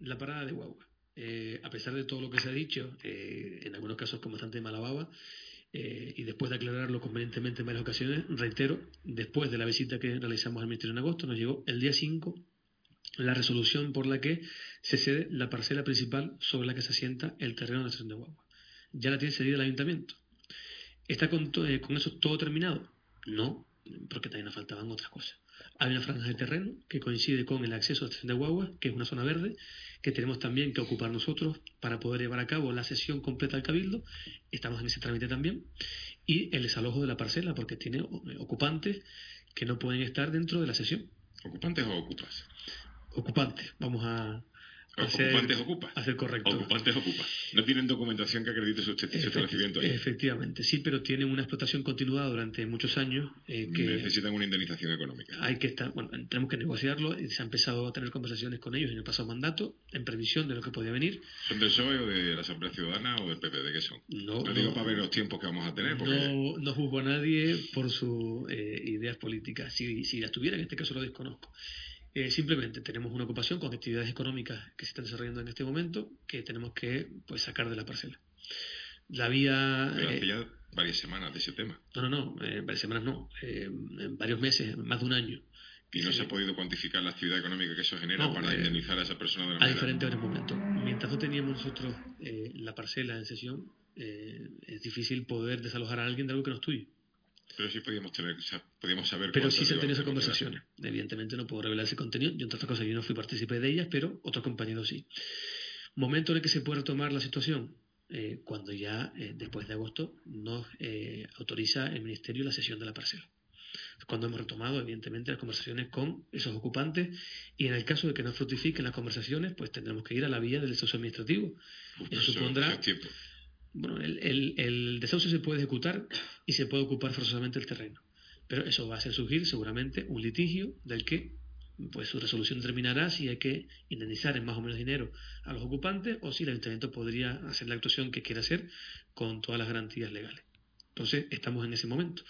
La parada de guagua. Eh, a pesar de todo lo que se ha dicho, eh, en algunos casos con bastante mala baba, eh, y después de aclararlo convenientemente en varias ocasiones, reitero, después de la visita que realizamos al Ministerio en agosto, nos llegó el día 5 la resolución por la que se cede la parcela principal sobre la que se asienta el terreno de la estación de Guagua. Ya la tiene cedida el ayuntamiento. ¿Está con, con eso todo terminado? No, porque también nos faltaban otras cosas. Hay una franja de terreno que coincide con el acceso a la estación de Guagua, que es una zona verde, que tenemos también que ocupar nosotros para poder llevar a cabo la sesión completa del Cabildo. Estamos en ese trámite también. Y el desalojo de la parcela, porque tiene ocupantes que no pueden estar dentro de la sesión. ¿Ocupantes o ocupas? Ocupantes. Vamos a, Ocupantes ocupa. Hacer correcto. Ocupantes ocupa. No tienen documentación que acredite su establecimiento ahí. Efectivamente, sí, pero tienen una explotación continuada durante muchos años. Eh, que Necesitan una indemnización económica. Hay que estar, bueno, tenemos que negociarlo. Se ha empezado a tener conversaciones con ellos en el pasado mandato, en previsión de lo que podía venir. ¿Son del PSOE o de la Asamblea Ciudadana o del PP? ¿De qué son? No, no digo para ver los tiempos que vamos a tener. No, no juzgo a nadie por sus eh, ideas políticas. Si, si las tuviera, en este caso lo desconozco. Eh, simplemente tenemos una ocupación con actividades económicas que se están desarrollando en este momento que tenemos que pues, sacar de la parcela. La vía... Pero hace eh, ya varias semanas de ese tema. No, no, no, eh, varias semanas no, varios meses, más de un año. ¿Y no se ha podido cuantificar la actividad económica que eso genera para indemnizar a esa persona de manera? A diferentes momentos. Mientras no teníamos nosotros la parcela en sesión, es difícil poder desalojar a alguien de algo que no es tuyo. Pero sí podíamos, tener, podíamos saber. Pero sí se han tenido esas conversaciones. Evidentemente no puedo revelar ese contenido. Yo, entre otras cosas, yo no fui partícipe de ellas, pero otros compañeros sí. Momento en el que se puede retomar la situación. Eh, cuando ya, eh, después de agosto, nos eh, autoriza el Ministerio la sesión de la parcela. Cuando hemos retomado, evidentemente, las conversaciones con esos ocupantes y en el caso de que no fructifiquen las conversaciones, pues tendremos que ir a la vía del desahucio administrativo. eso supondrá bueno, el, el, desahucio se puede ejecutar y se puede ocupar forzosamente el terreno. Pero eso va a hacer surgir seguramente un litigio del que pues su resolución determinará si hay que indemnizar en más o menos dinero a los ocupantes o si el ayuntamiento podría hacer la actuación que quiera hacer con todas las garantías legales. Entonces, estamos en ese momento.